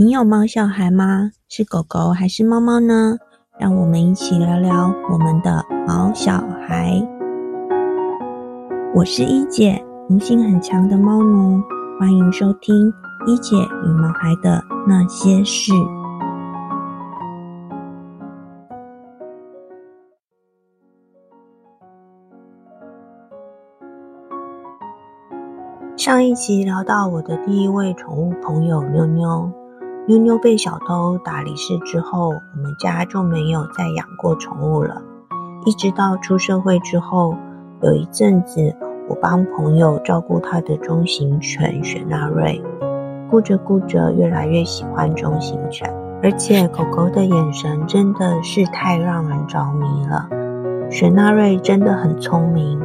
你有毛小孩吗？是狗狗还是猫猫呢？让我们一起聊聊我们的毛小孩。我是一姐，灵性很强的猫奴，欢迎收听一姐与毛孩的那些事。上一集聊到我的第一位宠物朋友妞妞。妞妞被小偷打离世之后，我们家就没有再养过宠物了。一直到出社会之后，有一阵子我帮朋友照顾他的中型犬雪纳瑞，顾着顾着越来越喜欢中型犬，而且狗狗的眼神真的是太让人着迷了。雪纳瑞真的很聪明，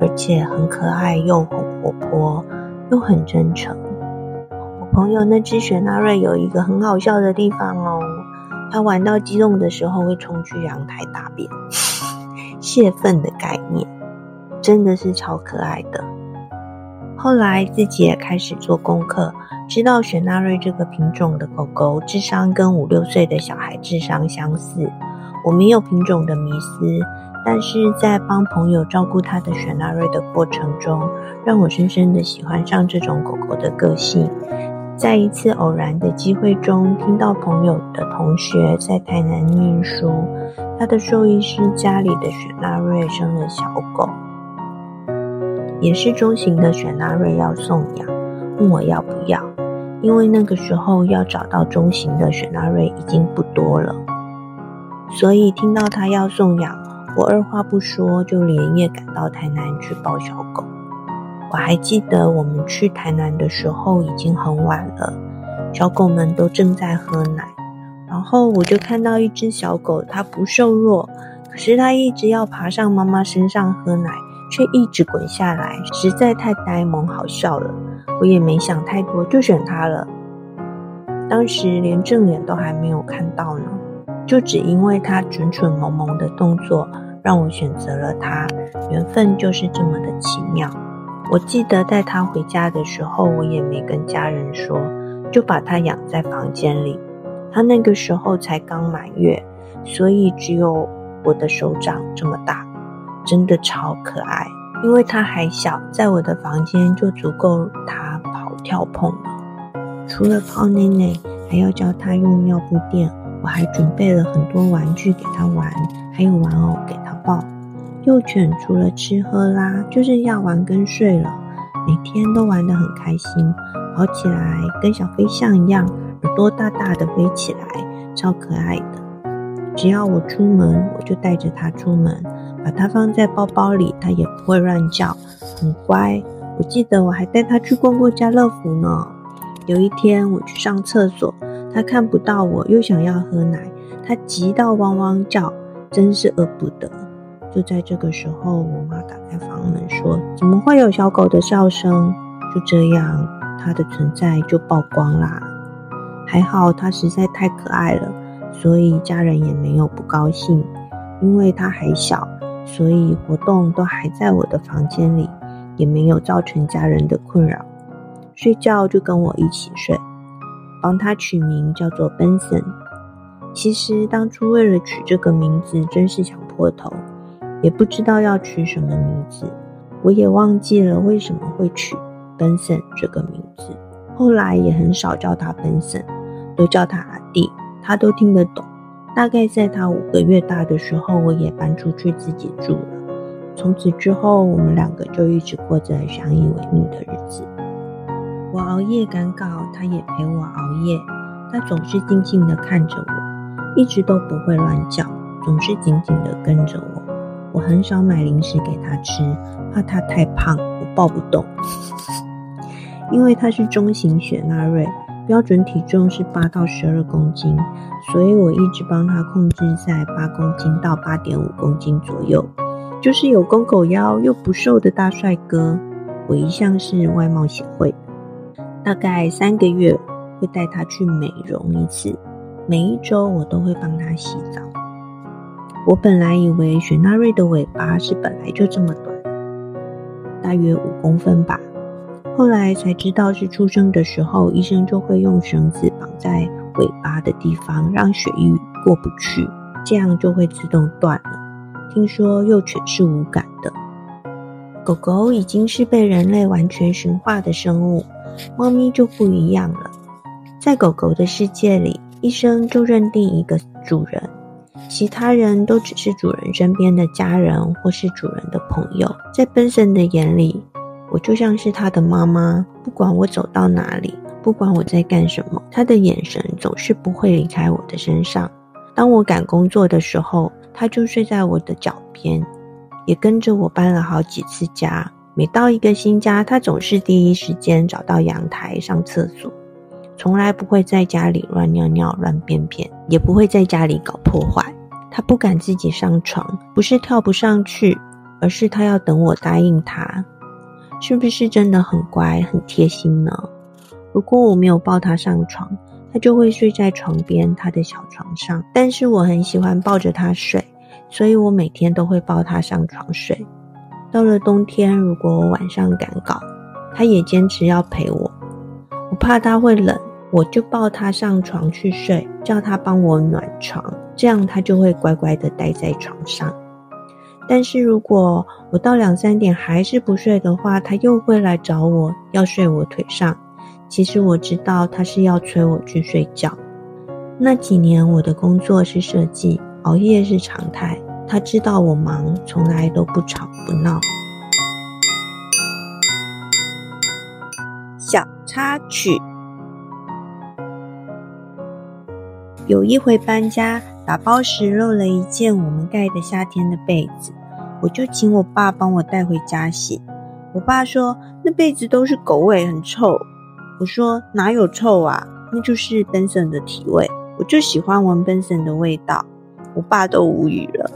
而且很可爱，又很活泼，又很真诚。朋友那只雪纳瑞有一个很好笑的地方哦，它玩到激动的时候会冲去阳台大便，泄愤的概念，真的是超可爱的。后来自己也开始做功课，知道雪纳瑞这个品种的狗狗智商跟五六岁的小孩智商相似。我没有品种的迷思，但是在帮朋友照顾他的雪纳瑞的过程中，让我深深的喜欢上这种狗狗的个性。在一次偶然的机会中，听到朋友的同学在台南念书，他的兽医师家里的雪纳瑞生了小狗，也是中型的雪纳瑞要送养，问我要不要，因为那个时候要找到中型的雪纳瑞已经不多了，所以听到他要送养，我二话不说就连夜赶到台南去抱小狗。我还记得我们去台南的时候已经很晚了，小狗们都正在喝奶，然后我就看到一只小狗，它不瘦弱，可是它一直要爬上妈妈身上喝奶，却一直滚下来，实在太呆萌好笑了。我也没想太多，就选它了。当时连正脸都还没有看到呢，就只因为它蠢蠢萌萌的动作，让我选择了它。缘分就是这么的奇妙。我记得带他回家的时候，我也没跟家人说，就把他养在房间里。他那个时候才刚满月，所以只有我的手掌这么大，真的超可爱。因为他还小，在我的房间就足够他跑跳碰了。除了泡内内，还要教他用尿布垫。我还准备了很多玩具给他玩，还有玩偶给他抱。幼犬除了吃喝拉，就是要玩跟睡了，每天都玩得很开心，跑起来跟小飞象一样，耳朵大大的飞起来，超可爱的。只要我出门，我就带着它出门，把它放在包包里，它也不会乱叫，很乖。我记得我还带它去逛过家乐福呢。有一天我去上厕所，它看不到我，又想要喝奶，它急到汪汪叫，真是饿不得。就在这个时候，我妈打开房门说：“怎么会有小狗的笑声？”就这样，它的存在就曝光啦。还好它实在太可爱了，所以家人也没有不高兴。因为它还小，所以活动都还在我的房间里，也没有造成家人的困扰。睡觉就跟我一起睡，帮它取名叫做 Benson。其实当初为了取这个名字，真是想破头。也不知道要取什么名字，我也忘记了为什么会取 Benson 这个名字。后来也很少叫他 Benson，都叫他阿弟，他都听得懂。大概在他五个月大的时候，我也搬出去自己住了。从此之后，我们两个就一直过着相依为命的日子。我熬夜赶稿，他也陪我熬夜。他总是静静地看着我，一直都不会乱叫，总是紧紧地跟着我。我很少买零食给他吃，怕他太胖，我抱不动。因为他是中型雪纳瑞，标准体重是八到十二公斤，所以我一直帮他控制在八公斤到八点五公斤左右，就是有公狗腰又不瘦的大帅哥。我一向是外貌协会，大概三个月会带他去美容一次，每一周我都会帮他洗澡。我本来以为雪纳瑞的尾巴是本来就这么短，大约五公分吧。后来才知道是出生的时候，医生就会用绳子绑在尾巴的地方，让血液过不去，这样就会自动断了。听说幼犬是无感的。狗狗已经是被人类完全驯化的生物，猫咪就不一样了。在狗狗的世界里，一生就认定一个主人，其他人都只是主人身边的家人或是主人的朋友。在 Benson 的眼里，我就像是他的妈妈，不管我走到哪里，不管我在干什么，他的眼神总是不会离开我的身上。当我赶工作的时候，他就睡在我的脚边。也跟着我搬了好几次家，每到一个新家，他总是第一时间找到阳台上厕所，从来不会在家里乱尿尿、乱便便，也不会在家里搞破坏。他不敢自己上床，不是跳不上去，而是他要等我答应他。是不是真的很乖、很贴心呢？如果我没有抱他上床，他就会睡在床边他的小床上，但是我很喜欢抱着他睡。所以我每天都会抱他上床睡。到了冬天，如果我晚上赶稿，他也坚持要陪我。我怕他会冷，我就抱他上床去睡，叫他帮我暖床，这样他就会乖乖的待在床上。但是如果我到两三点还是不睡的话，他又会来找我要睡我腿上。其实我知道他是要催我去睡觉。那几年我的工作是设计。熬夜是常态，他知道我忙，从来都不吵不闹。小插曲：有一回搬家，打包时漏了一件我们盖的夏天的被子，我就请我爸帮我带回家洗。我爸说那被子都是狗味，很臭。我说哪有臭啊，那就是 Benson 的体味，我就喜欢闻 Benson 的味道。我爸都无语了，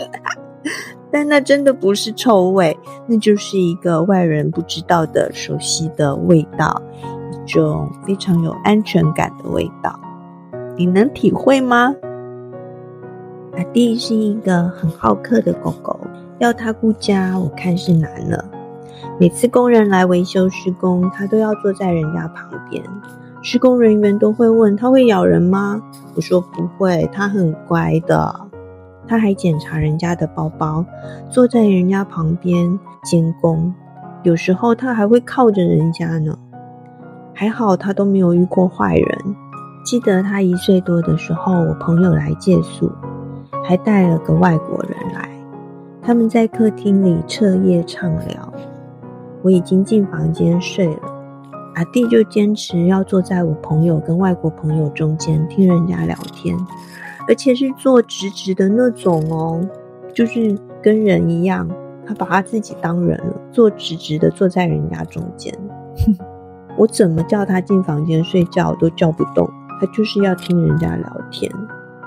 但那真的不是臭味，那就是一个外人不知道的熟悉的味道，一种非常有安全感的味道。你能体会吗？阿弟是一个很好客的狗狗，要他顾家，我看是难了。每次工人来维修施工，他都要坐在人家旁边。施工人员都会问他会咬人吗？我说不会，他很乖的。他还检查人家的包包，坐在人家旁边监工。有时候他还会靠着人家呢。还好他都没有遇过坏人。记得他一岁多的时候，我朋友来借宿，还带了个外国人来。他们在客厅里彻夜畅聊。我已经进房间睡了。阿弟就坚持要坐在我朋友跟外国朋友中间听人家聊天，而且是坐直直的那种哦，就是跟人一样，他把他自己当人了，坐直直的坐在人家中间。我怎么叫他进房间睡觉都叫不动，他就是要听人家聊天。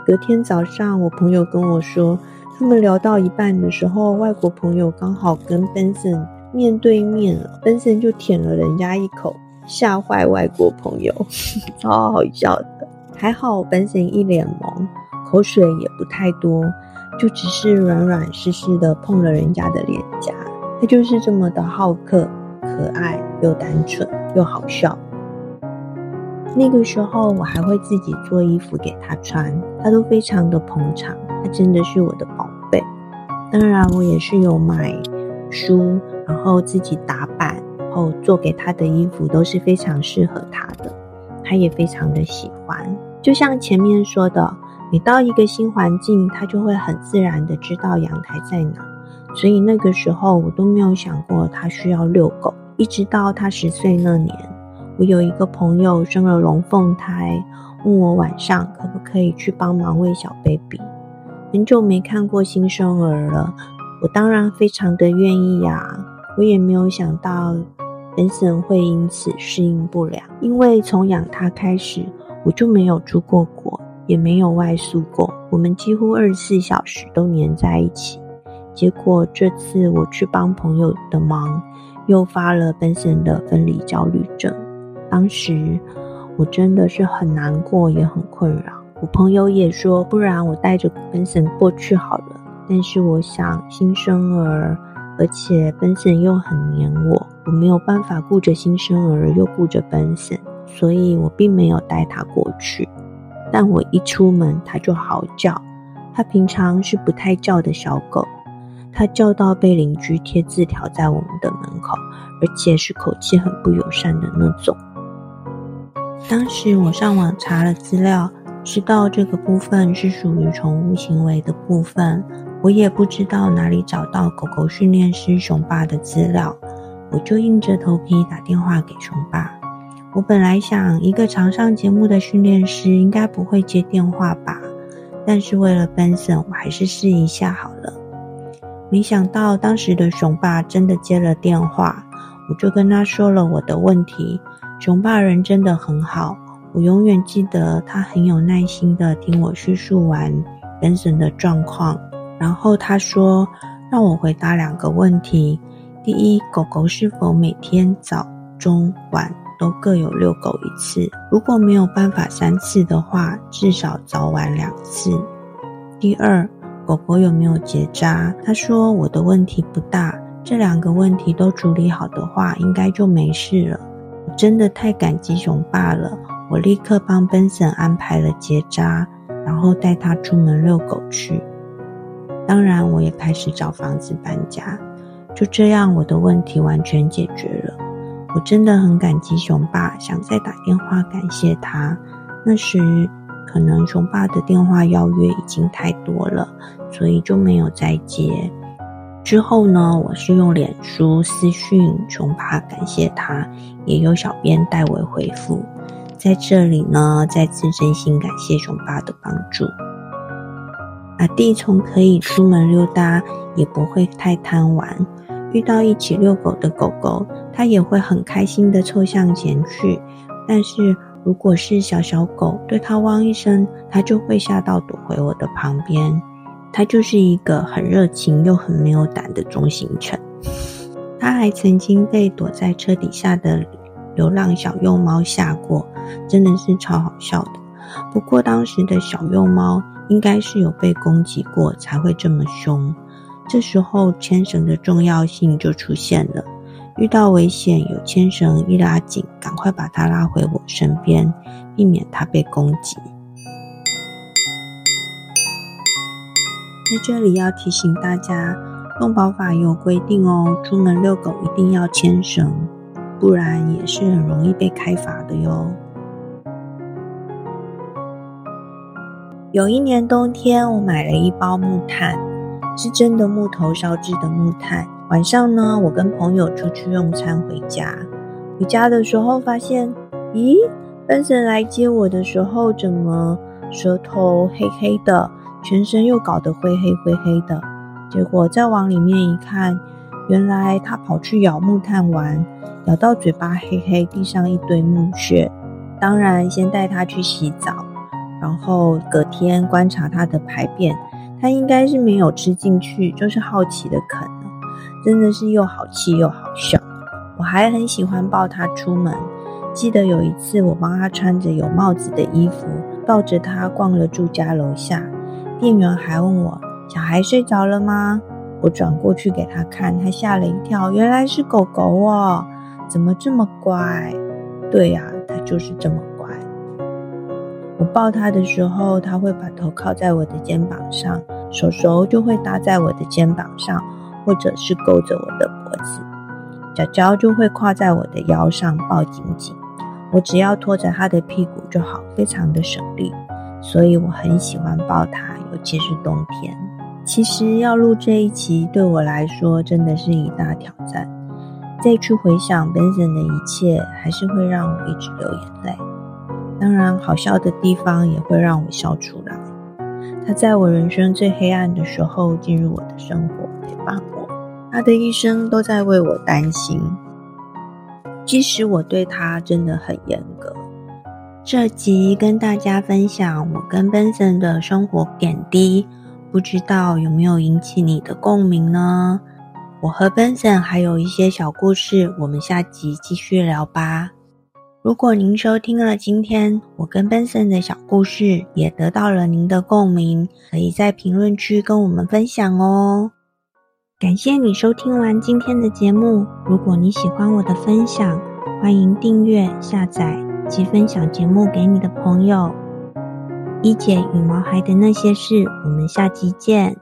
隔天早上，我朋友跟我说，他们聊到一半的时候，外国朋友刚好跟 Benson 面对面了，Benson 就舔了人家一口。吓坏外国朋友，超好笑的。还好，Benson 一脸懵，口水也不太多，就只是软软湿湿的碰了人家的脸颊。他就是这么的好客、可爱又单纯又好笑。那个时候，我还会自己做衣服给他穿，他都非常的捧场。他真的是我的宝贝。当然，我也是有买书，然后自己打版。后做给他的衣服都是非常适合他的，他也非常的喜欢。就像前面说的，每到一个新环境，他就会很自然的知道阳台在哪。所以那个时候我都没有想过他需要遛狗。一直到他十岁那年，我有一个朋友生了龙凤胎，问我晚上可不可以去帮忙喂小 baby。很久没看过新生儿了，我当然非常的愿意呀。我也没有想到。Benson 会因此适应不良，因为从养他开始，我就没有出过国，也没有外宿过，我们几乎二十四小时都黏在一起。结果这次我去帮朋友的忙，又发了 Benson 的分离焦虑症。当时我真的是很难过，也很困扰。我朋友也说，不然我带着 Benson 过去好了。但是我想新生儿，而且 Benson 又很黏我。我没有办法顾着新生儿，又顾着 Benson，所以我并没有带他过去。但我一出门，他就嚎叫。他平常是不太叫的小狗，他叫到被邻居贴字条在我们的门口，而且是口气很不友善的那种。当时我上网查了资料，知道这个部分是属于宠物行为的部分。我也不知道哪里找到狗狗训练师熊爸的资料，我就硬着头皮打电话给熊爸。我本来想，一个常上节目的训练师应该不会接电话吧，但是为了 Benson，我还是试一下好了。没想到当时的熊爸真的接了电话，我就跟他说了我的问题。熊爸人真的很好，我永远记得他很有耐心地听我叙述完 Benson 的状况，然后他说让我回答两个问题：第一，狗狗是否每天早、中、晚都各有遛狗一次？如果没有办法三次的话，至少早晚两次。第二，狗狗有没有结扎？他说我的问题不大，这两个问题都处理好的话，应该就没事了。真的太感激熊爸了！我立刻帮 Benson 安排了结扎，然后带他出门遛狗去。当然，我也开始找房子搬家。就这样，我的问题完全解决了。我真的很感激熊爸，想再打电话感谢他。那时可能熊爸的电话邀约已经太多了，所以就没有再接。之后呢，我是用脸书私讯熊爸感谢他，也有小编代为回复。在这里呢，再次真心感谢熊爸的帮助。阿弟从可以出门溜达，也不会太贪玩。遇到一起遛狗的狗狗，他也会很开心的凑向前去。但是如果是小小狗，对他汪一声，他就会吓到躲回我的旁边。他就是一个很热情又很没有胆的中型犬。他还曾经被躲在车底下的流浪小幼猫吓过，真的是超好笑的。不过当时的小幼猫应该是有被攻击过才会这么凶。这时候牵绳的重要性就出现了。遇到危险，有牵绳一拉紧，赶快把它拉回我身边，避免它被攻击。在这里要提醒大家，动保法有规定哦，出门遛狗一定要牵绳，不然也是很容易被开罚的哟。有一年冬天，我买了一包木炭，是真的木头烧制的木炭。晚上呢，我跟朋友出去用餐回家，回家的时候发现，咦奔神来接我的时候，怎么舌头黑黑的？全身又搞得灰黑灰黑的，结果再往里面一看，原来他跑去咬木炭玩，咬到嘴巴黑黑，地上一堆木屑。当然，先带他去洗澡，然后隔天观察他的排便，他应该是没有吃进去，就是好奇的啃了，真的是又好气又好笑。我还很喜欢抱他出门，记得有一次我帮他穿着有帽子的衣服，抱着他逛了住家楼下。店员还问我：“小孩睡着了吗？”我转过去给他看，他吓了一跳，原来是狗狗哦，怎么这么乖？对呀，它就是这么乖。我抱它的时候，它会把头靠在我的肩膀上，手手就会搭在我的肩膀上，或者是勾着我的脖子，脚脚就会跨在我的腰上，抱紧紧。我只要拖着它的屁股就好，非常的省力。所以我很喜欢抱它，尤其是冬天。其实要录这一期对我来说真的是一大挑战。再去回想 Benson 的一切，还是会让我一直流眼泪。当然，好笑的地方也会让我笑出来。他在我人生最黑暗的时候进入我的生活，陪伴我。他的一生都在为我担心，即使我对他真的很严格。这集跟大家分享我跟 Benson 的生活点滴，不知道有没有引起你的共鸣呢？我和 Benson 还有一些小故事，我们下集继续聊吧。如果您收听了今天我跟 Benson 的小故事，也得到了您的共鸣，可以在评论区跟我们分享哦。感谢你收听完今天的节目，如果你喜欢我的分享，欢迎订阅、下载。及分享节目给你的朋友。一姐与毛孩的那些事，我们下期见。